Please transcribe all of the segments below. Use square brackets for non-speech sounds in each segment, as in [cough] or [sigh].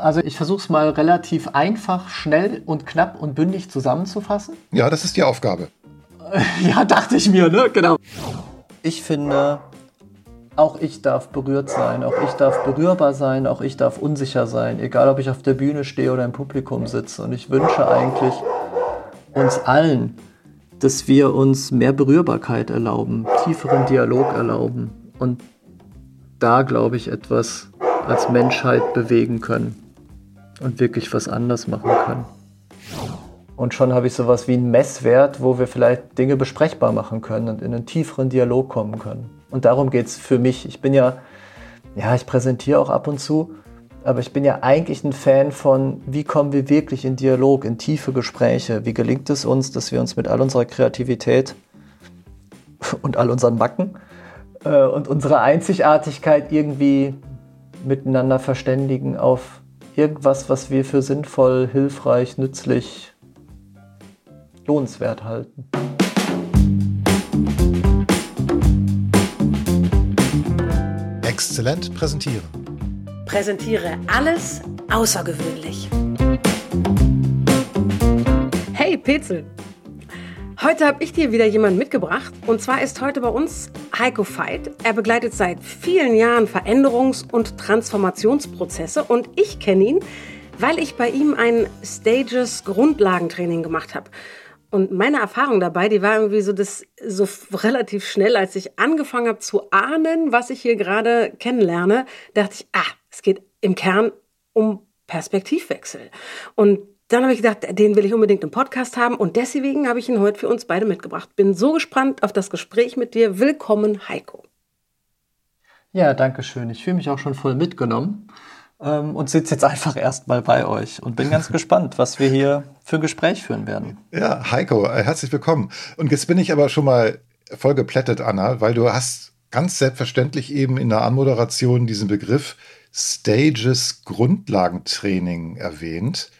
Also ich versuche es mal relativ einfach, schnell und knapp und bündig zusammenzufassen. [laughs] Ja, das ist die Aufgabe. ja, dachte ich mir, ne? Genau. Ich finde, auch ich darf berührt sein, auch ich darf berührbar sein, auch ich darf unsicher sein, egal ob ich auf der Bühne stehe oder im Publikum sitze. Und ich wünsche eigentlich uns allen, dass wir uns mehr Berührbarkeit erlauben, tieferen Dialog erlauben und da, glaube ich, etwas als Menschheit bewegen können und wirklich was anders machen können. Und schon habe ich sowas wie einen Messwert, wo wir vielleicht Dinge besprechbar machen können und in einen tieferen Dialog kommen können. Und darum geht es für mich. Ich bin ja, ja, ich präsentiere auch ab und zu, aber ich bin ja eigentlich ein Fan von, wie kommen wir wirklich in Dialog, in tiefe Gespräche? Wie gelingt es uns, dass wir uns mit all unserer Kreativität [laughs] und all unseren Macken äh, und unserer Einzigartigkeit irgendwie miteinander verständigen auf irgendwas, was wir für sinnvoll, hilfreich, nützlich, lohnenswert halten. Exzellent präsentieren. Präsentiere alles außergewöhnlich. Hey Petzel, Heute habe ich dir wieder jemanden mitgebracht. Und zwar ist heute bei uns Heiko Veit. Er begleitet seit vielen Jahren Veränderungs- und Transformationsprozesse. Und ich kenne ihn, weil ich bei ihm ein Stages Grundlagentraining gemacht habe. Und meine Erfahrung dabei, die war irgendwie so, das so [laughs] relativ schnell, als ich angefangen habe zu ahnen, was ich hier gerade kennenlerne, dachte ich, ah, es geht im Kern um Perspektivwechsel. Und dann habe ich gedacht, den will ich unbedingt im Podcast haben und deswegen habe ich ihn heute für uns beide mitgebracht. Bin so gespannt auf das Gespräch mit dir. Willkommen, Heiko. Ja, danke schön. Ich fühle mich auch schon voll mitgenommen ähm, und sitze jetzt einfach erstmal bei euch und bin ganz [laughs] gespannt, was wir hier für ein Gespräch führen werden. Ja, Heiko, äh, herzlich willkommen. Und jetzt bin ich aber schon mal voll geplättet, Anna, weil du hast ganz selbstverständlich eben in der Anmoderation diesen Begriff Stages Grundlagentraining erwähnt.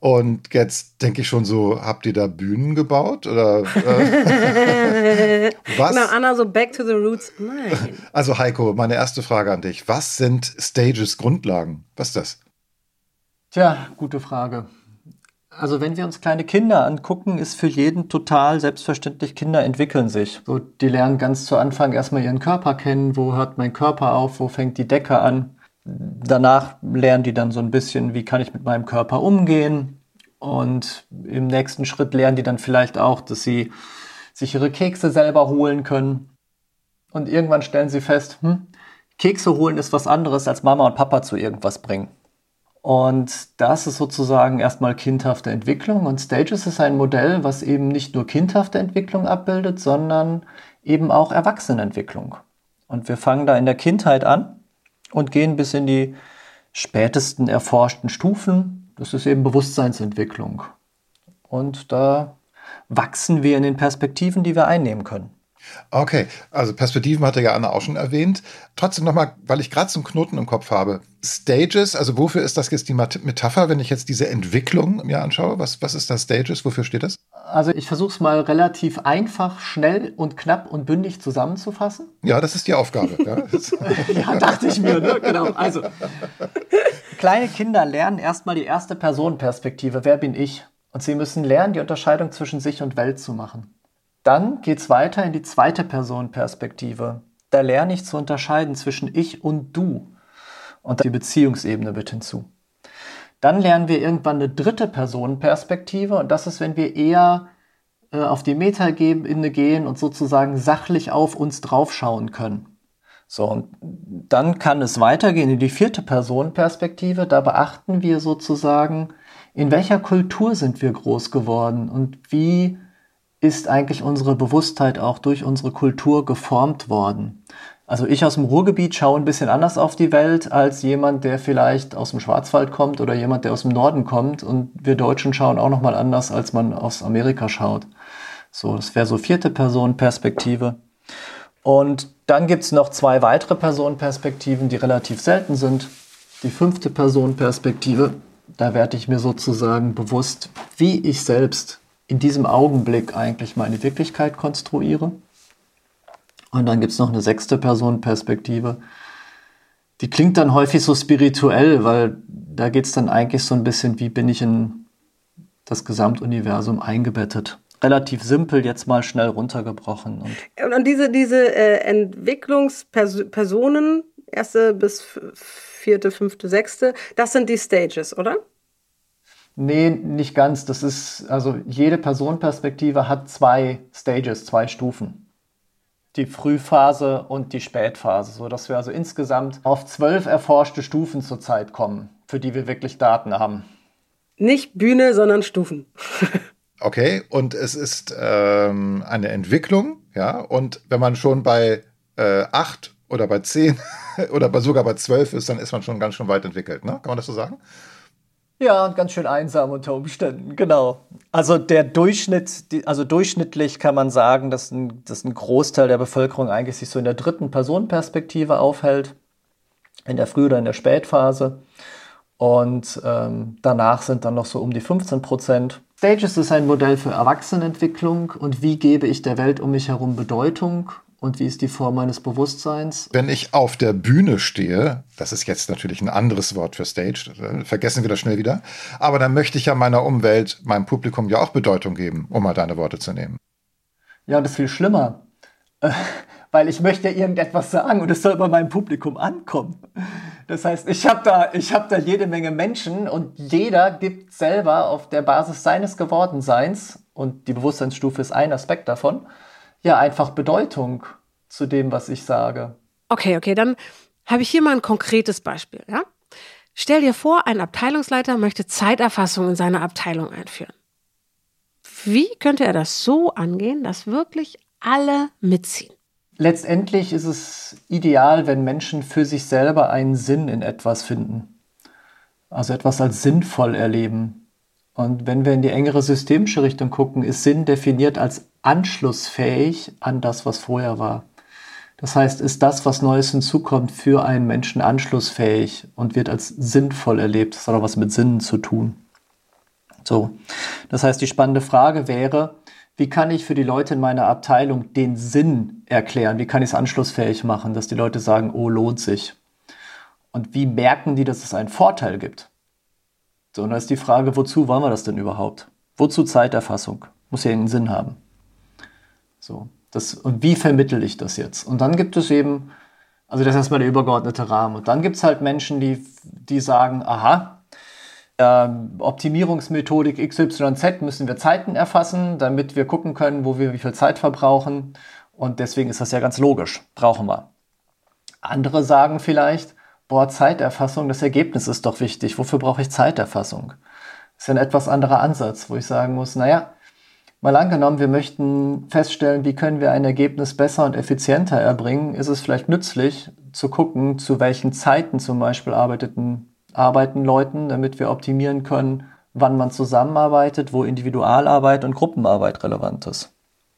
Und jetzt denke ich schon so, habt ihr da Bühnen gebaut? Oder äh, [laughs] was? Na, Anna, so back to the roots. Nein. [laughs] Also Heiko, meine erste Frage an dich. Was sind Stages Grundlagen? Was ist das? Tja, gute Frage. Also wenn wir uns kleine Kinder angucken, ist für jeden total selbstverständlich, Kinder entwickeln sich. So, die lernen ganz zu Anfang erstmal ihren Körper kennen, wo hört mein Körper auf, wo fängt die Decke an. Danach lernen die dann so ein bisschen, wie kann ich mit meinem Körper umgehen, und im nächsten Schritt lernen die dann vielleicht auch, dass sie sich ihre Kekse selber holen können. Und irgendwann stellen sie fest, hm, Kekse holen ist was anderes als Mama und Papa zu irgendwas bringen. Und das ist sozusagen erstmal kindhafte Entwicklung. Und Stages ist ein Modell, was eben nicht nur kindhafte Entwicklung abbildet, sondern eben auch Erwachsenenentwicklung. Und wir fangen da in der Kindheit an und gehen bis in die spätesten erforschten Stufen, das ist eben Bewusstseinsentwicklung. Und da wachsen wir in den Perspektiven, die wir einnehmen können. Okay, also Perspektiven hatte ja Anna auch schon erwähnt. Trotzdem nochmal, weil ich gerade so einen Knoten im Kopf habe. Stages, also wofür ist das jetzt die Metapher, wenn ich jetzt diese Entwicklung mir anschaue? Was, was ist das Stages? Wofür steht das? Also ich versuche es mal relativ einfach, schnell und knapp und bündig zusammenzufassen. Ja, das ist die Aufgabe. ja, [laughs] ja dachte ich mir, ne? genau. Also kleine Kinder lernen erstmal die erste Personenperspektive. Wer bin ich? Und sie müssen lernen, die Unterscheidung zwischen sich und Welt zu machen. Dann geht es weiter in die zweite Personenperspektive. Da lerne ich zu unterscheiden zwischen ich und du. Und die Beziehungsebene wird hinzu. Dann lernen wir irgendwann eine dritte Personenperspektive und das ist, wenn wir eher äh, auf die Metaebene gehen und sozusagen sachlich auf uns draufschauen können. So, und dann kann es weitergehen in die vierte Personenperspektive. Da beachten wir sozusagen, in welcher Kultur sind wir groß geworden und wie ist eigentlich unsere Bewusstheit auch durch unsere Kultur geformt worden. Also ich aus dem Ruhrgebiet schaue ein bisschen anders auf die Welt als jemand, der vielleicht aus dem Schwarzwald kommt oder jemand, der aus dem Norden kommt. Und wir Deutschen schauen auch nochmal anders, als man aus Amerika schaut. So, das wäre so vierte Personenperspektive. Und dann gibt es noch zwei weitere Personenperspektiven, die relativ selten sind. Die fünfte Personenperspektive, da werde ich mir sozusagen bewusst, wie ich selbst in diesem Augenblick eigentlich meine Wirklichkeit konstruiere. Und dann gibt es noch eine sechste Personenperspektive. Die klingt dann häufig so spirituell, weil Da geht es dann eigentlich so ein bisschen, wie bin ich in das Gesamtuniversum eingebettet. Relativ simpel, jetzt mal schnell runtergebrochen. Und, und diese, diese äh, Entwicklungspersonen, erste bis vierte, fünfte, sechste, das sind die Stages, oder? Nee, nicht ganz. Das ist, also jede Personenperspektive hat zwei Stages, zwei Stufen die Frühphase und die Spätphase, sodass wir also insgesamt auf zwölf erforschte Stufen zurzeit kommen, für die wir wirklich Daten haben. Nicht Bühne, sondern Stufen. [laughs] okay, und es ist ähm, eine Entwicklung, ja, und wenn man schon bei äh, acht oder bei zehn [laughs] oder bei, sogar bei zwölf ist, dann ist man schon ganz schön weit entwickelt, ne? Kann man das so sagen? Ja, ganz schön einsam unter Umständen, genau. Also der Durchschnitt, also durchschnittlich kann man sagen, dass ein, dass ein Großteil der Bevölkerung eigentlich sich so in der dritten Personenperspektive aufhält, in der Früh- oder in der Spätphase. Und ähm, danach sind dann noch so um die 15 Prozent. Stages ist ein Modell für Erwachsenenentwicklung und wie gebe ich der Welt um mich herum Bedeutung und wie ist die Form meines Bewusstseins? Wenn ich auf der Bühne stehe, das ist jetzt natürlich ein anderes Wort für Stage, vergessen wir das schnell wieder, aber dann möchte ich ja meiner Umwelt, meinem Publikum ja auch Bedeutung geben, um mal deine Worte zu nehmen. Ja, und das ist viel schlimmer, [laughs] weil ich möchte ja irgendetwas sagen und es soll bei meinem Publikum ankommen. Das heißt, ich habe da, hab da jede Menge Menschen und jeder gibt selber auf der Basis seines Gewordenseins, und die Bewusstseinsstufe ist ein Aspekt davon, ja einfach Bedeutung zu dem, was ich sage. Okay, okay, dann habe ich hier mal ein konkretes Beispiel. Ja? Stell dir vor, ein Abteilungsleiter möchte Zeiterfassung in seiner Abteilung einführen. Wie könnte er das so angehen, dass wirklich alle mitziehen? Letztendlich ist es ideal, wenn Menschen für sich selber einen Sinn in etwas finden. Also etwas als sinnvoll erleben. Und wenn wir in die engere systemische Richtung gucken, ist Sinn definiert als anschlussfähig an das, was vorher war. Das heißt, ist das, was Neues hinzukommt, für einen Menschen anschlussfähig und wird als sinnvoll erlebt. Das hat auch was mit Sinnen zu tun. So. Das heißt, die spannende Frage wäre, wie kann ich für die Leute in meiner Abteilung den Sinn erklären? Wie kann ich es anschlussfähig machen, dass die Leute sagen, oh, lohnt sich? Und wie merken die, dass es einen Vorteil gibt? So, und da ist die Frage, wozu wollen wir das denn überhaupt? Wozu Zeiterfassung? Muss ja einen Sinn haben. So, das, und wie vermittel ich das jetzt? Und dann gibt es eben, also das ist erstmal der übergeordnete Rahmen. Und dann gibt es halt Menschen, die, die sagen, aha, ähm, Optimierungsmethodik XYZ müssen wir Zeiten erfassen, damit wir gucken können, wo wir wie viel Zeit verbrauchen. Und deswegen ist das ja ganz logisch, brauchen wir. Andere sagen vielleicht, boah, Zeiterfassung, das Ergebnis ist doch wichtig. Wofür brauche ich Zeiterfassung? Das ist ja ein etwas anderer Ansatz, wo ich sagen muss, naja, mal angenommen, wir möchten feststellen, wie können wir ein Ergebnis besser und effizienter erbringen, ist es vielleicht nützlich zu gucken, zu welchen Zeiten zum Beispiel arbeiteten, arbeiten Leuten, damit wir optimieren können, wann man zusammenarbeitet, wo Individualarbeit und Gruppenarbeit relevant ist.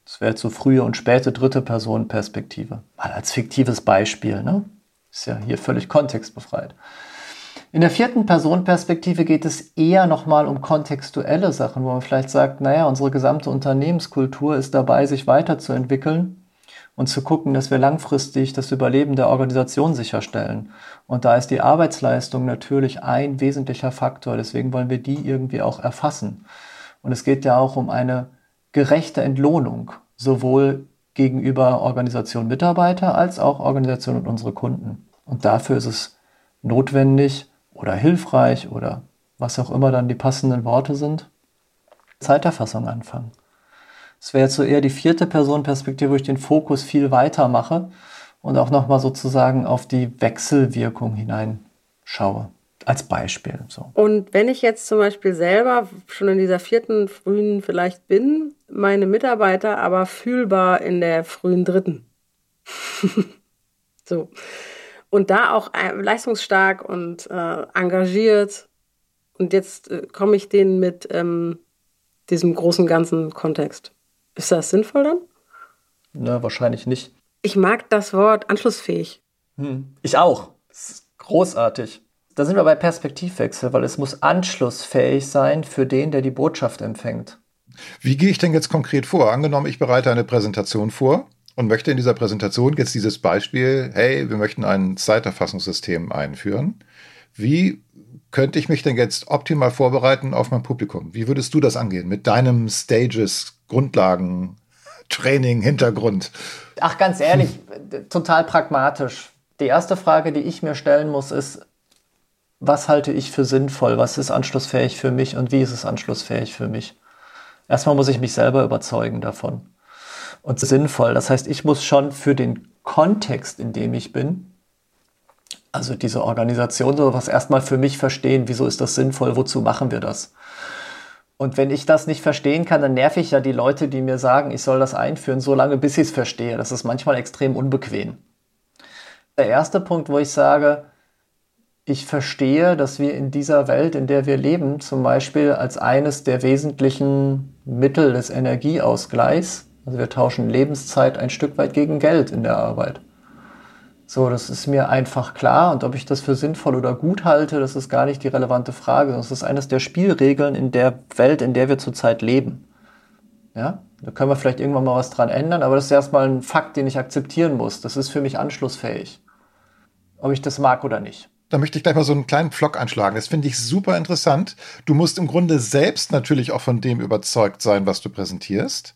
Das wäre jetzt so frühe und späte dritte Person Perspektive. Mal als fiktives Beispiel, ne? Ist ja hier völlig kontextbefreit. In der vierten Personenperspektive geht es eher nochmal um kontextuelle Sachen, wo man vielleicht sagt, naja, unsere gesamte Unternehmenskultur ist dabei, sich weiterzuentwickeln und zu gucken, dass wir langfristig das Überleben der Organisation sicherstellen. Und da ist die Arbeitsleistung natürlich ein wesentlicher Faktor. Deswegen wollen wir die irgendwie auch erfassen. Und es geht ja auch um eine gerechte Entlohnung, sowohl gegenüber Organisation Mitarbeiter als auch Organisation und unsere Kunden. Und dafür ist es notwendig oder hilfreich oder was auch immer dann die passenden Worte sind, Zeiterfassung anfangen. Es wäre jetzt so eher die vierte Personenperspektive, wo ich den Fokus viel weiter mache und auch nochmal sozusagen auf die Wechselwirkung hineinschaue als Beispiel. So. Und wenn ich jetzt zum Beispiel selber schon in dieser vierten, frühen vielleicht bin, meine Mitarbeiter aber fühlbar in der frühen dritten. [laughs] so. Und da auch äh, leistungsstark und äh, engagiert. Und jetzt äh, komme ich denen mit ähm, diesem großen ganzen Kontext. Ist das sinnvoll dann? Na, wahrscheinlich nicht. Ich mag das Wort anschlussfähig. Hm. Ich auch. Das ist großartig. Da sind wir bei Perspektivwechsel, weil es muss anschlussfähig sein für den, der die Botschaft empfängt. Wie gehe ich denn jetzt konkret vor? Angenommen, ich bereite eine Präsentation vor und möchte in dieser Präsentation jetzt dieses Beispiel, hey, wir möchten ein Zeiterfassungssystem einführen. Wie könnte ich mich denn jetzt optimal vorbereiten auf mein Publikum? Wie würdest du das angehen mit deinem Stages, Grundlagen, Training, Hintergrund? Ach, ganz ehrlich, total pragmatisch. Die erste Frage, die ich mir stellen muss, ist, was halte ich für sinnvoll? Was ist anschlussfähig für mich und wie ist es anschlussfähig für mich? Erstmal muss ich mich selber überzeugen davon. Und sinnvoll, das heißt, ich muss schon für den Kontext, in dem ich bin, also diese Organisation, sowas erstmal für mich verstehen, wieso ist das sinnvoll, wozu machen wir das? Und wenn ich das nicht verstehen kann, dann nerv ich ja die Leute, die mir sagen, ich soll das einführen, so lange, bis ich es verstehe. Das ist manchmal extrem unbequem. Der erste Punkt, wo ich sage, ich verstehe, dass wir in dieser Welt, in der wir leben, zum Beispiel als eines der wesentlichen Mittel des Energieausgleichs, also wir tauschen Lebenszeit ein Stück weit gegen Geld in der Arbeit. So, das ist mir einfach klar und ob ich das für sinnvoll oder gut halte, das ist gar nicht die relevante Frage. Das ist eines der Spielregeln in der Welt, in der wir zurzeit leben. Ja, da können wir vielleicht irgendwann mal was dran ändern, aber das ist erstmal ein Fakt, den ich akzeptieren muss. Das ist für mich anschlussfähig. Ob ich das mag oder nicht. Da möchte ich gleich mal so einen kleinen Vlog anschlagen. Das finde ich super interessant. Du musst im Grunde selbst natürlich auch von dem überzeugt sein, was du präsentierst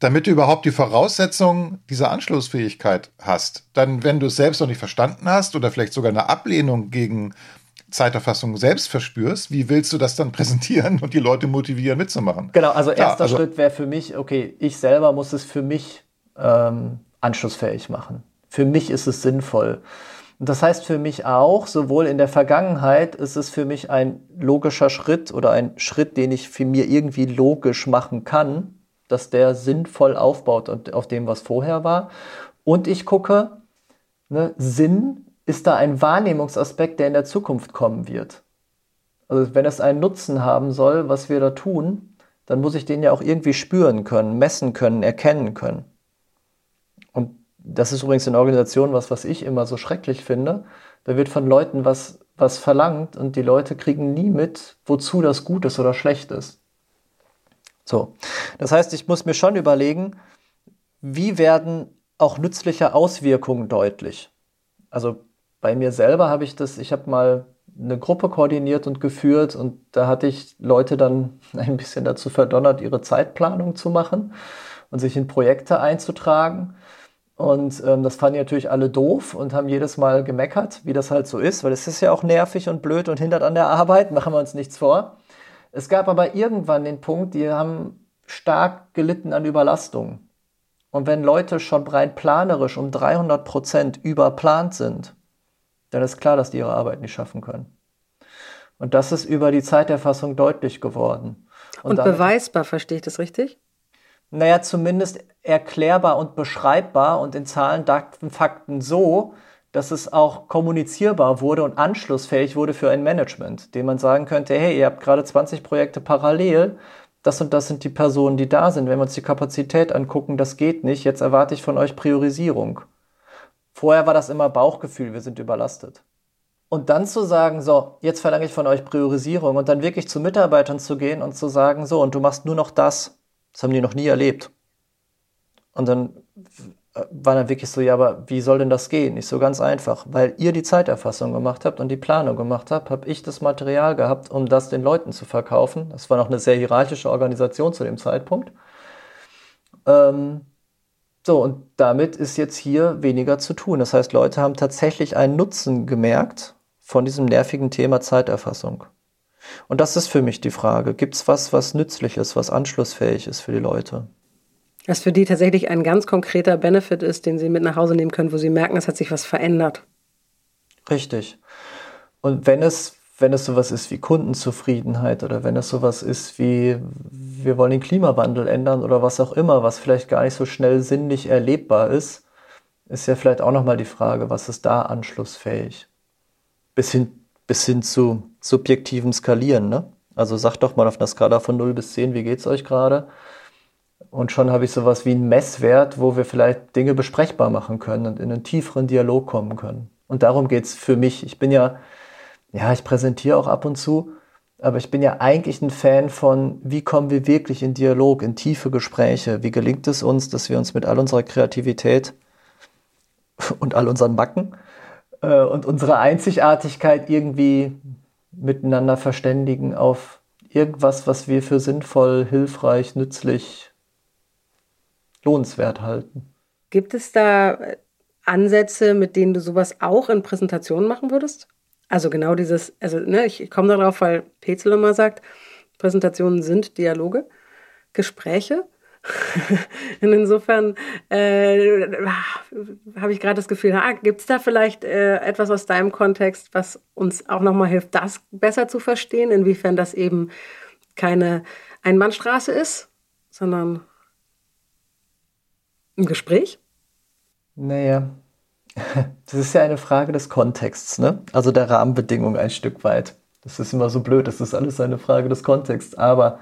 damit du überhaupt die Voraussetzungen dieser Anschlussfähigkeit hast. Dann, wenn du es selbst noch nicht verstanden hast oder vielleicht sogar eine Ablehnung gegen Zeiterfassung selbst verspürst, wie willst du das dann präsentieren und die Leute motivieren, mitzumachen? Genau, also Klar, erster also, Schritt wäre für mich, okay, ich selber muss es für mich ähm, anschlussfähig machen. Für mich ist es sinnvoll. Das heißt für mich auch, sowohl in der Vergangenheit ist es für mich ein logischer Schritt oder ein Schritt, den ich für mir irgendwie logisch machen kann, dass der sinnvoll aufbaut auf dem, was vorher war. Und ich gucke, ne, Sinn ist da ein Wahrnehmungsaspekt, der in der Zukunft kommen wird. Also wenn es einen Nutzen haben soll, was wir da tun, dann muss ich den ja auch irgendwie spüren können, messen können, erkennen können. Und das ist übrigens in Organisationen was, was ich immer so schrecklich finde. Da wird von Leuten was, was verlangt und die Leute kriegen nie mit, wozu das gut ist oder schlecht ist. So. Das heißt, ich muss mir schon überlegen, wie werden auch nützliche Auswirkungen deutlich. Also bei mir selber habe ich das, ich habe mal eine Gruppe koordiniert und geführt und da hatte ich Leute dann [laughs] ein bisschen dazu verdonnert, ihre Zeitplanung zu machen und sich in Projekte einzutragen. Und ähm, das fanden die natürlich alle doof und haben jedes Mal gemeckert, wie das halt so ist, weil es ist ja auch nervig und blöd und hindert an der Arbeit, [laughs] machen wir uns nichts vor. Es gab aber irgendwann den Punkt, die haben stark gelitten an Überlastung. Und wenn Leute schon rein planerisch um 300 Prozent überplant sind, dann ist klar, dass die ihre Arbeit nicht schaffen können. Und das ist über die Zeiterfassung deutlich geworden. Und, und beweisbar, verstehe ich das richtig? Naja, zumindest erklärbar und beschreibbar und in Zahlen, Daten, Fakten so, dass es auch kommunizierbar wurde und anschlussfähig wurde für ein Management, dem man sagen könnte, hey, ihr habt gerade 20 Projekte parallel, das und das sind die Personen, die da sind. Wenn wir uns die Kapazität angucken, das geht nicht, jetzt erwarte ich von euch Priorisierung. Vorher war das immer Bauchgefühl, wir sind überlastet. Und dann zu sagen, so, jetzt verlange ich von euch Priorisierung und dann wirklich zu Mitarbeitern zu gehen und zu sagen, so, und du machst nur noch das. Das haben die noch nie erlebt. Und dann war dann wirklich so, ja, aber wie soll denn das gehen? Nicht so ganz einfach. Weil ihr die Zeiterfassung gemacht habt und die Planung gemacht habt, habe ich das Material gehabt, um das den Leuten zu verkaufen. Das war noch eine sehr hierarchische Organisation zu dem Zeitpunkt. Ähm, so, und damit ist jetzt hier weniger zu tun. Das heißt, Leute haben tatsächlich einen Nutzen gemerkt von diesem nervigen Thema Zeiterfassung. Und das ist für mich die Frage. Gibt es was, was nützlich ist, was anschlussfähig ist für die Leute? Was für die tatsächlich ein ganz konkreter Benefit ist, den sie mit nach Hause nehmen können, wo sie merken, es hat sich was verändert. Richtig. Und wenn es, wenn es sowas ist wie Kundenzufriedenheit oder wenn es sowas ist wie, wir wollen den Klimawandel ändern oder was auch immer, was vielleicht gar nicht so schnell sinnlich erlebbar ist, ist ja vielleicht auch nochmal die Frage, was ist da anschlussfähig? Bis hin, bis hin zu subjektivem Skalieren, ne? Also sagt doch mal auf einer Skala von 0 bis 10, wie geht's euch gerade? Und schon habe ich sowas wie einen Messwert, wo wir vielleicht Dinge besprechbar machen können und in einen tieferen Dialog kommen können. Und darum geht es für mich. Ich bin ja, ja, ich präsentiere auch ab und zu, aber ich bin ja eigentlich ein Fan von, wie kommen wir wirklich in Dialog, in tiefe Gespräche? Wie gelingt es uns, dass wir uns mit all unserer Kreativität [laughs] und all unseren Macken äh, und unserer Einzigartigkeit irgendwie miteinander verständigen auf irgendwas, was wir für sinnvoll, hilfreich, nützlich, lohnenswert halten. Gibt es da Ansätze, mit denen du sowas auch in Präsentationen machen würdest? Also genau dieses, also ne, ich komme darauf, weil Petzel immer sagt, Präsentationen sind Dialoge, Gespräche. [laughs] Und insofern äh, habe ich gerade das Gefühl, ah, gibt es da vielleicht äh, etwas aus deinem Kontext, was uns auch nochmal hilft, das besser zu verstehen, inwiefern das eben keine Einbahnstraße ist, sondern ein Gespräch? Naja, [laughs] das ist ja eine Frage des Kontexts, ne? also der Rahmenbedingungen ein Stück weit. Das ist immer so blöd, das ist alles eine Frage des Kontexts. Aber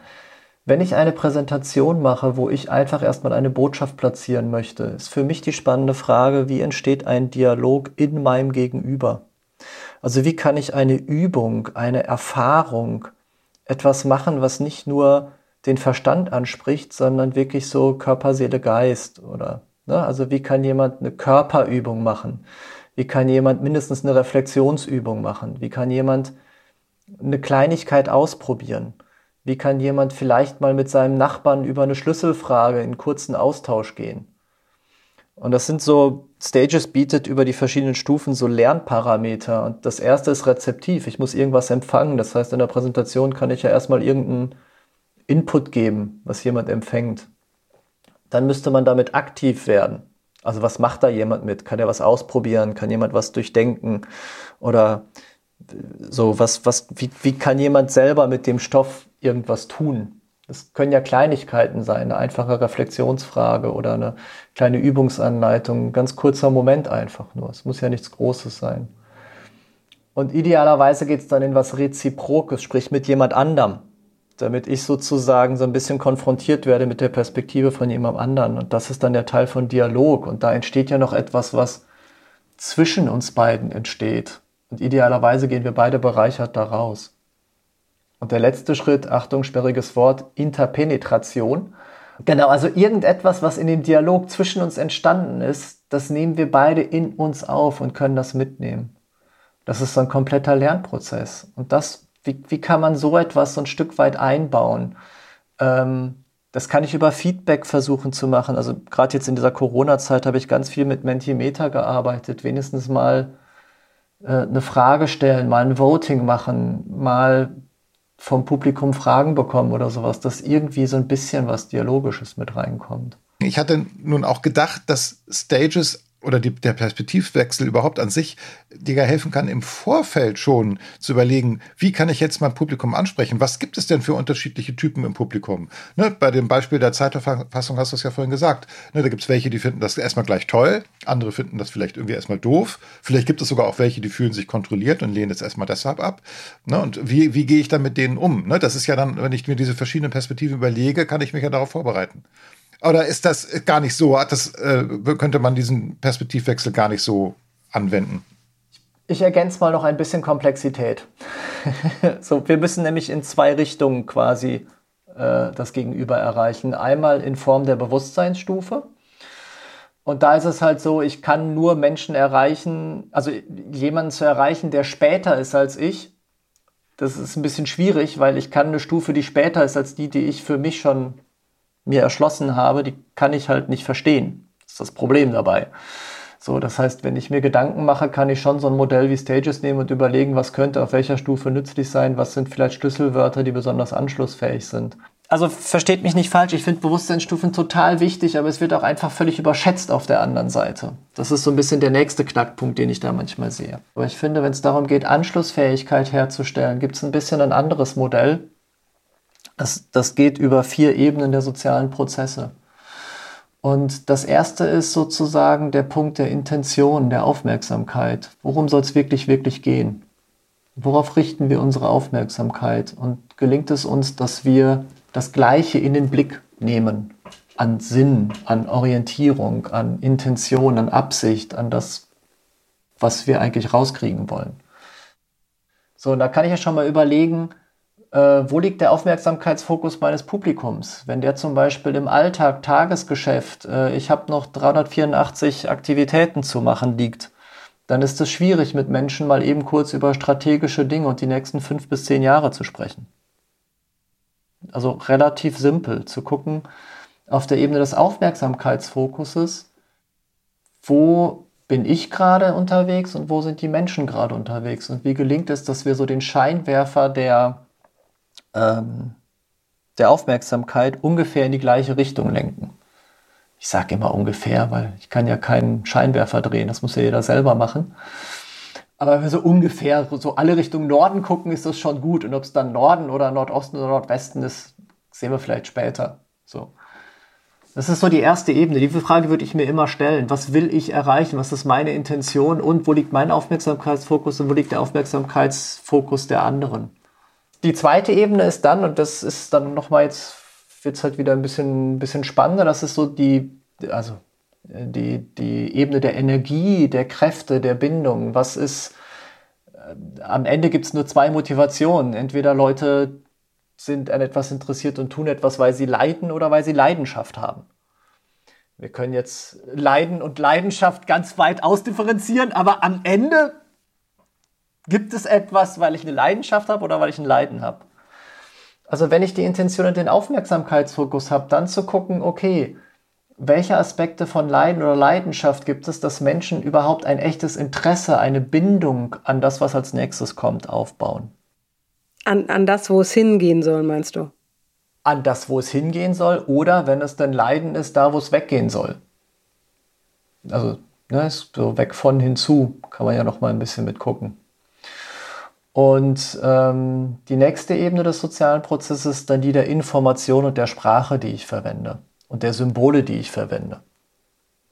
wenn ich eine Präsentation mache, wo ich einfach erstmal eine Botschaft platzieren möchte, ist für mich die spannende Frage, wie entsteht ein Dialog in meinem Gegenüber? Also wie kann ich eine Übung, eine Erfahrung, etwas machen, was nicht nur den Verstand anspricht, sondern wirklich so Körper, Seele, Geist oder ne? also wie kann jemand eine Körperübung machen? Wie kann jemand mindestens eine Reflexionsübung machen? Wie kann jemand eine Kleinigkeit ausprobieren? Wie kann jemand vielleicht mal mit seinem Nachbarn über eine Schlüsselfrage in kurzen Austausch gehen? Und das sind so, Stages bietet über die verschiedenen Stufen so Lernparameter. Und das erste ist rezeptiv. Ich muss irgendwas empfangen. Das heißt, in der Präsentation kann ich ja erstmal irgendeinen Input geben, was jemand empfängt. Dann müsste man damit aktiv werden. Also was macht da jemand mit? Kann er was ausprobieren? Kann jemand was durchdenken? Oder so, was, was, wie, wie kann jemand selber mit dem Stoff irgendwas tun? Das können ja Kleinigkeiten sein, eine einfache Reflexionsfrage oder eine kleine Übungsanleitung, ein ganz kurzer Moment einfach nur. Es muss ja nichts Großes sein. Und idealerweise geht es dann in was Reziprokes, sprich mit jemand anderem, damit ich sozusagen so ein bisschen konfrontiert werde mit der Perspektive von jemand anderen. Und das ist dann der Teil von Dialog. Und da entsteht ja noch etwas, was zwischen uns beiden entsteht. Und idealerweise gehen wir beide bereichert da raus. Und der letzte Schritt, Achtung, sperriges Wort, Interpenetration. Genau, also irgendetwas, was in dem Dialog zwischen uns entstanden ist, das nehmen wir beide in uns auf und können das mitnehmen. Das ist so ein kompletter Lernprozess. Und das, wie, wie kann man so etwas so ein Stück weit einbauen? Ähm, das kann ich über Feedback versuchen zu machen. Also gerade jetzt in dieser Corona-Zeit habe ich ganz viel mit Mentimeter gearbeitet, wenigstens mal äh, eine Frage stellen, mal ein Voting machen, mal vom Publikum Fragen bekommen oder sowas, dass irgendwie so ein bisschen was Dialogisches mit reinkommt. Ich hatte nun auch gedacht, dass Stages oder die, der Perspektivwechsel überhaupt an sich dir helfen kann, im Vorfeld schon zu überlegen, wie kann ich jetzt mein Publikum ansprechen? Was gibt es denn für unterschiedliche Typen im Publikum? Ne, bei dem Beispiel der Zeitverfassung hast du es ja vorhin gesagt. Ne, da gibt es welche, die finden das erstmal gleich toll, andere finden das vielleicht irgendwie erstmal doof. Vielleicht gibt es sogar auch welche, die fühlen sich kontrolliert und lehnen es erstmal deshalb ab. Ne, und wie, wie gehe ich dann mit denen um? Ne, das ist ja dann, wenn ich mir diese verschiedenen Perspektiven überlege, kann ich mich ja darauf vorbereiten. Oder ist das gar nicht so? Das, äh, könnte man diesen Perspektivwechsel gar nicht so anwenden? Ich ergänze mal noch ein bisschen Komplexität. [laughs] so, wir müssen nämlich in zwei Richtungen quasi äh, das Gegenüber erreichen. Einmal in Form der Bewusstseinsstufe. Und da ist es halt so, ich kann nur Menschen erreichen, also jemanden zu erreichen, der später ist als ich. Das ist ein bisschen schwierig, weil ich kann eine Stufe, die später ist als die, die ich für mich schon mir erschlossen habe, die kann ich halt nicht verstehen. Das ist das Problem dabei. So, das heißt, wenn ich mir Gedanken mache, kann ich schon so ein Modell wie Stages nehmen und überlegen, was könnte auf welcher Stufe nützlich sein, was sind vielleicht Schlüsselwörter, die besonders anschlussfähig sind. Also versteht mich nicht falsch, ich finde Bewusstseinsstufen total wichtig, aber es wird auch einfach völlig überschätzt auf der anderen Seite. Das ist so ein bisschen der nächste Knackpunkt, den ich da manchmal sehe. Aber ich finde, wenn es darum geht, Anschlussfähigkeit herzustellen, gibt es ein bisschen ein anderes Modell, das, das geht über vier Ebenen der sozialen Prozesse. Und das erste ist sozusagen der Punkt der Intention, der Aufmerksamkeit. Worum soll es wirklich, wirklich gehen? Worauf richten wir unsere Aufmerksamkeit? Und gelingt es uns, dass wir das Gleiche in den Blick nehmen? An Sinn, an Orientierung, an Intention, an Absicht, an das, was wir eigentlich rauskriegen wollen. So, und da kann ich ja schon mal überlegen, äh, wo liegt der Aufmerksamkeitsfokus meines Publikums? Wenn der zum Beispiel im Alltag, Tagesgeschäft, äh, ich habe noch 384 Aktivitäten zu machen, liegt, dann ist es schwierig, mit Menschen mal eben kurz über strategische Dinge und die nächsten fünf bis zehn Jahre zu sprechen. Also relativ simpel zu gucken auf der Ebene des Aufmerksamkeitsfokuses, wo bin ich gerade unterwegs und wo sind die Menschen gerade unterwegs und wie gelingt es, dass wir so den Scheinwerfer der, ähm, der Aufmerksamkeit ungefähr in die gleiche Richtung lenken ich sage immer ungefähr, weil ich kann ja keinen Scheinwerfer drehen, das muss ja jeder selber machen. Aber wenn wir so ungefähr so alle Richtung Norden gucken, ist das schon gut. Und ob es dann Norden oder Nordosten oder Nordwesten ist, sehen wir vielleicht später. So. Das ist so die erste Ebene. Die Frage würde ich mir immer stellen. Was will ich erreichen? Was ist meine Intention? Und wo liegt mein Aufmerksamkeitsfokus und wo liegt der Aufmerksamkeitsfokus der anderen? Die zweite Ebene ist dann, und das ist dann nochmal jetzt wird es halt wieder ein bisschen, bisschen spannender. Das ist so die, also die, die Ebene der Energie, der Kräfte, der Bindung. Was ist, äh, am Ende gibt es nur zwei Motivationen. Entweder Leute sind an etwas interessiert und tun etwas, weil sie leiden oder weil sie Leidenschaft haben. Wir können jetzt Leiden und Leidenschaft ganz weit ausdifferenzieren, aber am Ende gibt es etwas, weil ich eine Leidenschaft habe oder weil ich ein Leiden habe. Also wenn ich die Intention und den Aufmerksamkeitsfokus habe, dann zu gucken, okay, welche Aspekte von Leiden oder Leidenschaft gibt es, dass Menschen überhaupt ein echtes Interesse, eine Bindung an das, was als nächstes kommt, aufbauen? An, an das, wo es hingehen soll, meinst du? An das, wo es hingehen soll, oder wenn es denn Leiden ist, da, wo es weggehen soll. Also, ne, so weg von hinzu, kann man ja noch mal ein bisschen mitgucken. Und ähm, die nächste Ebene des sozialen Prozesses ist dann die der Information und der Sprache, die ich verwende und der Symbole, die ich verwende.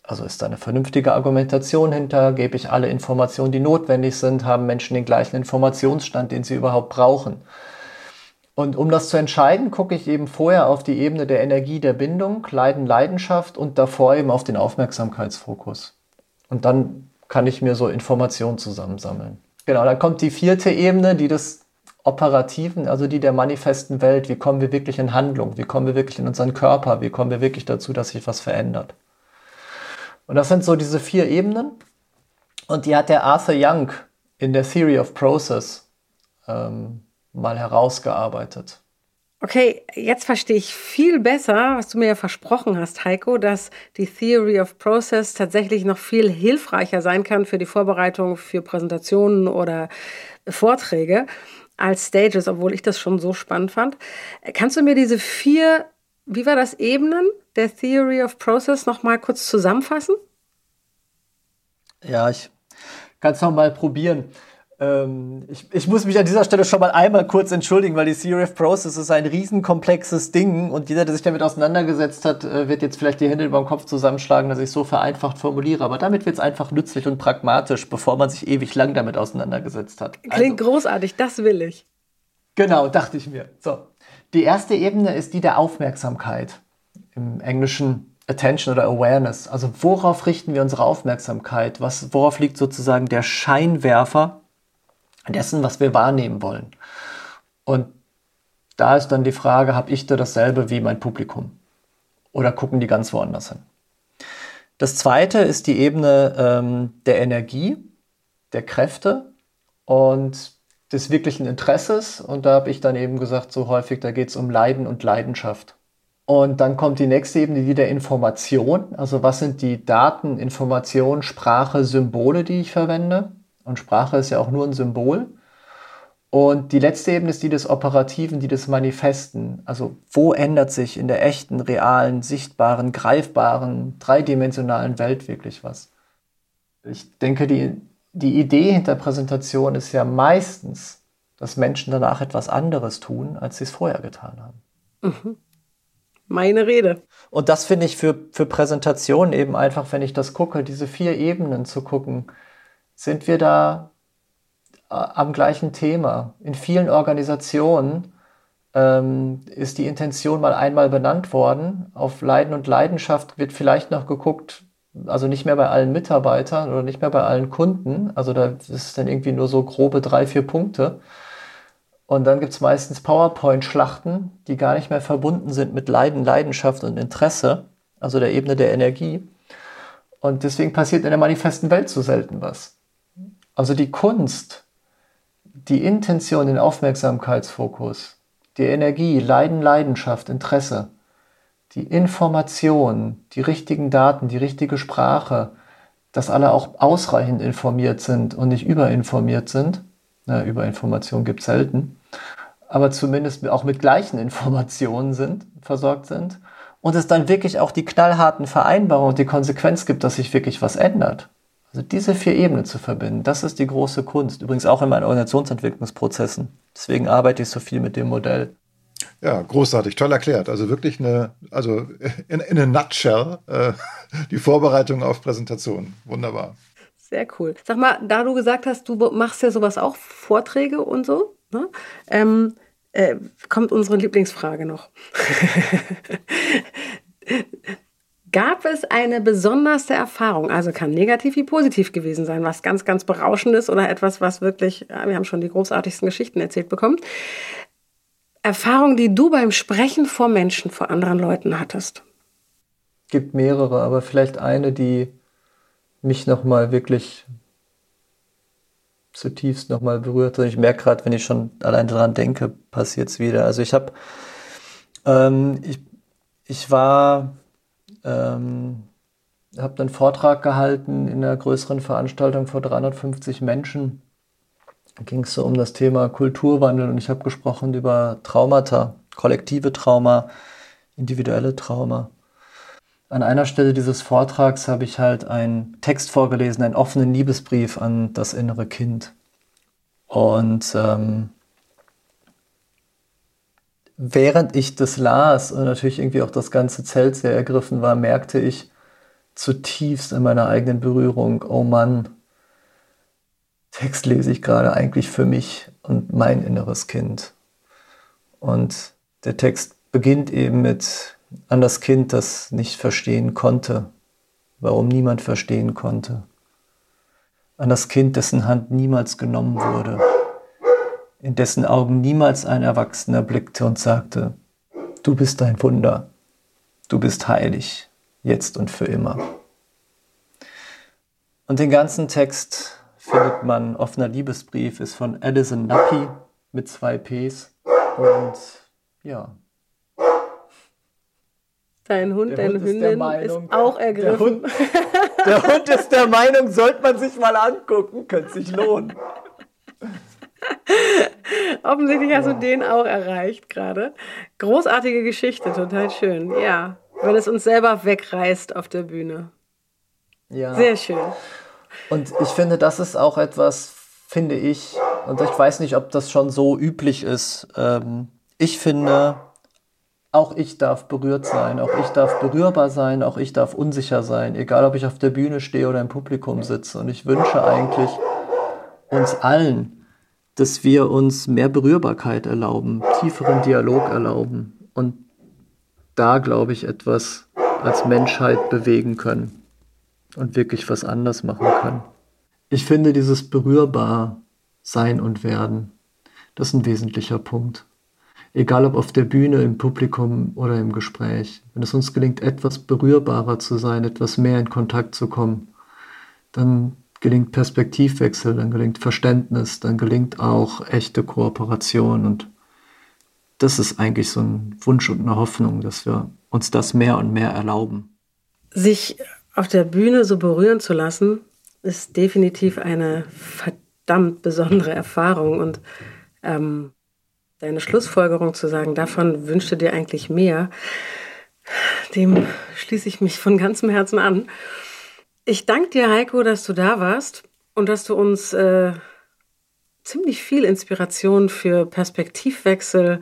Also ist da eine vernünftige Argumentation hinter, gebe ich alle Informationen, die notwendig sind, haben Menschen den gleichen Informationsstand, den sie überhaupt brauchen. Und um das zu entscheiden, gucke ich eben vorher auf die Ebene der Energie der Bindung, Leiden, Leidenschaft und davor eben auf den Aufmerksamkeitsfokus. Und dann kann ich mir so Informationen zusammensammeln. Genau, dann kommt die vierte Ebene, die des Operativen, also die der manifesten Welt. Wie kommen wir wirklich in Handlung? Wie kommen wir wirklich in unseren Körper? Wie kommen wir wirklich dazu, dass sich was verändert? Und das sind so diese vier Ebenen. Und die hat der Arthur Young in der Theory of Process ähm, mal herausgearbeitet. Okay, jetzt verstehe ich viel besser, was du mir ja versprochen hast, Heiko, dass die Theory of Process tatsächlich noch viel hilfreicher sein kann für die Vorbereitung für Präsentationen oder Vorträge als Stages, obwohl ich das schon so spannend fand. Kannst du mir diese vier, wie war das, Ebenen der Theory of Process noch mal kurz zusammenfassen? Ja, ich kann es noch mal probieren. Ähm, ich, ich, muss mich an dieser Stelle schon mal einmal kurz entschuldigen, weil die Theory of Process ist ein riesenkomplexes Ding und jeder, der sich damit auseinandergesetzt hat, äh, wird jetzt vielleicht die Hände über den Kopf zusammenschlagen, dass ich so vereinfacht formuliere. Aber damit wird es einfach nützlich und pragmatisch, bevor man sich ewig lang damit auseinandergesetzt hat. Klingt also, großartig, das will ich. Genau, dachte ich mir. So. Die erste Ebene ist die der Aufmerksamkeit. Im Englischen Attention oder Awareness. Also worauf richten wir unsere Aufmerksamkeit? Was, worauf liegt sozusagen der Scheinwerfer dessen, was wir wahrnehmen wollen. Und da ist dann die Frage, habe ich da dasselbe wie mein Publikum? Oder gucken die ganz woanders hin? Das zweite ist die Ebene ähm, der Energie, der Kräfte und des wirklichen Interesses. Und da habe ich dann eben gesagt, so häufig, da geht es um Leiden und Leidenschaft. Und dann kommt die nächste Ebene, die der Information. Also was sind die Daten, Information, Sprache, Symbole, die ich verwende? Und Sprache ist ja auch nur ein Symbol. Und die letzte Ebene ist die des Operativen, die des Manifesten. Also wo ändert sich in der echten, realen, sichtbaren, greifbaren, dreidimensionalen Welt wirklich was? Ich denke, die, die Idee hinter Präsentation ist ja meistens, dass Menschen danach etwas anderes tun, als sie es vorher getan haben. Mhm. Meine Rede. Und das finde ich für, für Präsentationen eben einfach, wenn ich das gucke, diese vier Ebenen zu gucken, sind wir da äh, am gleichen Thema. In vielen Organisationen ähm, ist die Intention mal einmal benannt worden. Auf Leiden und Leidenschaft wird vielleicht noch geguckt, also nicht mehr bei allen Mitarbeitern oder nicht mehr bei allen Kunden. Also da ist es dann irgendwie nur so grobe drei, vier Punkte. Und dann gibt es meistens PowerPoint-Schlachten, die gar nicht mehr verbunden sind mit Leiden, Leidenschaft und Interesse, also der Ebene der Energie. Und deswegen passiert in der manifesten Welt so selten was. Also die Kunst, die Intention, den Aufmerksamkeitsfokus, die Energie, Leiden, Leidenschaft, Interesse, die Information, die richtigen Daten, die richtige Sprache, dass alle auch ausreichend informiert sind und nicht überinformiert sind. Na, Überinformation gibt es selten. Aber zumindest auch mit gleichen Informationen sind, versorgt sind. Und es dann wirklich auch die knallharten Vereinbarungen und die Konsequenz gibt, dass sich wirklich was ändert. Also diese vier Ebenen zu verbinden, das ist die große Kunst. Übrigens auch in meinen Organisationsentwicklungsprozessen. Deswegen arbeite ich so viel mit dem Modell. Ja, großartig, toll erklärt. Also wirklich eine, also in, in a nutshell, äh, die Vorbereitung auf Präsentationen. Wunderbar. Sehr cool. Sag mal, da du gesagt hast, du machst ja sowas auch, Vorträge und so, ne? ähm, äh, kommt unsere Lieblingsfrage noch. [laughs] Gab es eine besonderste Erfahrung, also kann negativ wie positiv gewesen sein, was ganz, ganz berauschendes oder etwas, was wirklich, ja, wir haben schon die großartigsten Geschichten erzählt bekommen. Erfahrung, die du beim Sprechen vor Menschen, vor anderen Leuten hattest? Gibt mehrere, aber vielleicht eine, die mich nochmal wirklich zutiefst nochmal berührt. Ich merke gerade, wenn ich schon allein daran denke, passiert es wieder. Also ich habe, ähm, ich, ich war ähm, habe einen Vortrag gehalten in einer größeren Veranstaltung vor 350 Menschen. Da ging es so um das Thema Kulturwandel und ich habe gesprochen über Traumata, kollektive Trauma, individuelle Trauma. An einer Stelle dieses Vortrags habe ich halt einen Text vorgelesen, einen offenen Liebesbrief an das innere Kind. Und ähm, während ich das las und natürlich irgendwie auch das ganze Zelt sehr ergriffen war, merkte ich zutiefst in meiner eigenen Berührung, oh Mann, Text lese ich gerade eigentlich für mich und mein inneres Kind. Und der Text beginnt eben mit an das Kind, das nicht verstehen konnte, warum niemand verstehen konnte. An das Kind, dessen Hand niemals genommen wurde in dessen Augen niemals ein Erwachsener blickte und sagte, du bist ein Wunder, du bist heilig, jetzt und für immer. Und den ganzen Text findet man, offener Liebesbrief ist von Alison Nappi mit zwei Ps und ja. Dein Hund, deine Hund Hündin ist, Meinung, ist, auch ergriffen. Der Hund, der Hund ist der Meinung, sollte man sich mal angucken, könnte sich lohnen. [laughs] Offensichtlich hast du den auch erreicht gerade. Großartige Geschichte, total schön. Ja, wenn es uns selber wegreißt auf der Bühne. Ja. Sehr schön. Und ich finde, das ist auch etwas, finde ich, und ich weiß nicht, ob das schon so üblich ist. Ähm, ich finde, auch ich darf berührt sein, auch ich darf berührbar sein, auch ich darf unsicher sein, egal ob ich auf der Bühne stehe oder im Publikum sitze. Und ich wünsche eigentlich uns allen, dass wir uns mehr Berührbarkeit erlauben, tieferen Dialog erlauben und da, glaube ich, etwas als Menschheit bewegen können und wirklich was anders machen können. Ich finde dieses berührbar sein und werden, das ist ein wesentlicher Punkt. Egal ob auf der Bühne, im Publikum oder im Gespräch. Wenn es uns gelingt, etwas berührbarer zu sein, etwas mehr in Kontakt zu kommen, dann gelingt Perspektivwechsel, dann gelingt Verständnis, dann gelingt auch echte Kooperation. Und das ist eigentlich so ein Wunsch und eine Hoffnung, dass wir uns das mehr und mehr erlauben. Sich auf der Bühne so berühren zu lassen, ist definitiv eine verdammt besondere Erfahrung. Und ähm, deine Schlussfolgerung zu sagen, davon wünschte dir eigentlich mehr, dem schließe ich mich von ganzem Herzen an. Ich danke dir, Heiko, dass du da warst und dass du uns äh, ziemlich viel Inspiration für Perspektivwechsel,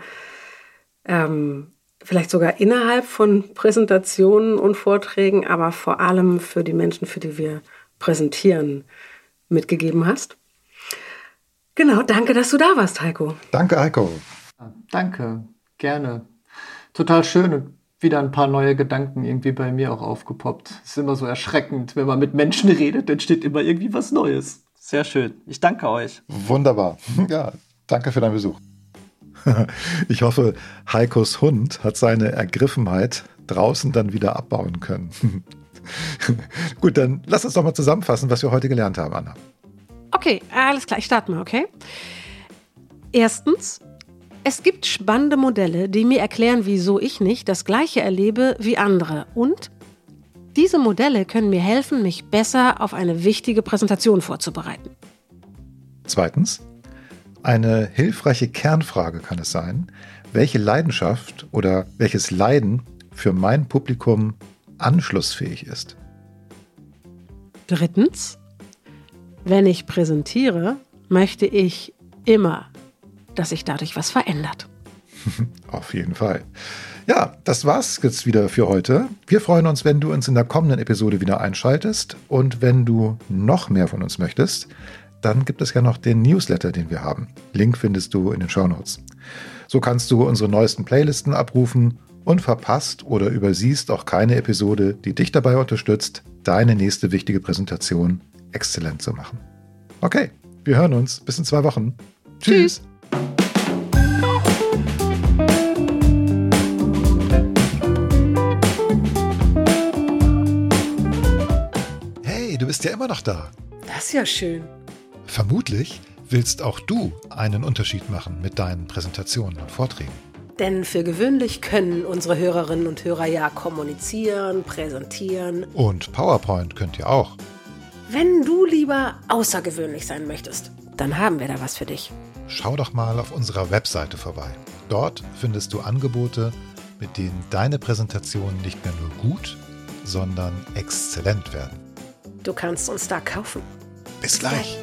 ähm, vielleicht sogar innerhalb von Präsentationen und Vorträgen, aber vor allem für die Menschen, für die wir präsentieren, mitgegeben hast. Genau, danke, dass du da warst, Heiko. Danke, Heiko. Danke, gerne. Total schön und wieder ein paar neue Gedanken irgendwie bei mir auch aufgepoppt. Es ist immer so erschreckend, wenn man mit Menschen [laughs] redet, dann steht immer irgendwie was Neues. Sehr schön. Ich danke euch. Wunderbar. [laughs] Ja, danke für deinen Besuch. [laughs] Ich hoffe, Heikos Hund hat seine Ergriffenheit draußen dann wieder abbauen können. Gut, dann lass uns doch mal zusammenfassen, was wir heute gelernt haben, Anna. Okay, alles klar, ich starte mal, okay? Erstens, es gibt spannende Modelle, die mir erklären, wieso ich nicht das gleiche erlebe wie andere. Und diese Modelle können mir helfen, mich besser auf eine wichtige Präsentation vorzubereiten. Zweitens, eine hilfreiche Kernfrage kann es sein, welche Leidenschaft oder welches Leiden für mein Publikum anschlussfähig ist. Drittens, wenn ich präsentiere, möchte ich immer, dass sich dadurch was verändert. [laughs] Auf jeden Fall. Ja, das war's jetzt wieder für heute. Wir freuen uns, wenn du uns in der kommenden Episode wieder einschaltest. Und wenn du noch mehr von uns möchtest, dann gibt es ja noch den Newsletter, den wir haben. Link findest du in den Show Notes. So kannst du unsere neuesten Playlisten abrufen und verpasst oder übersiehst auch keine Episode, die dich dabei unterstützt, deine nächste wichtige Präsentation exzellent zu machen. Okay, wir hören uns. Bis in zwei Wochen. Tschüss. Tschüss. Hey, du bist ja immer noch da. Das ist ja schön. Vermutlich willst auch du einen Unterschied machen mit deinen Präsentationen und Vorträgen. Denn für gewöhnlich können unsere Hörerinnen und Hörer ja kommunizieren, präsentieren. Und PowerPoint könnt ihr auch. Wenn du lieber außergewöhnlich sein möchtest, dann haben wir da was für dich. Schau doch mal auf unserer Webseite vorbei. Dort findest du Angebote, mit denen deine Präsentationen nicht mehr nur gut, sondern exzellent werden. Du kannst uns da kaufen. Bis gleich.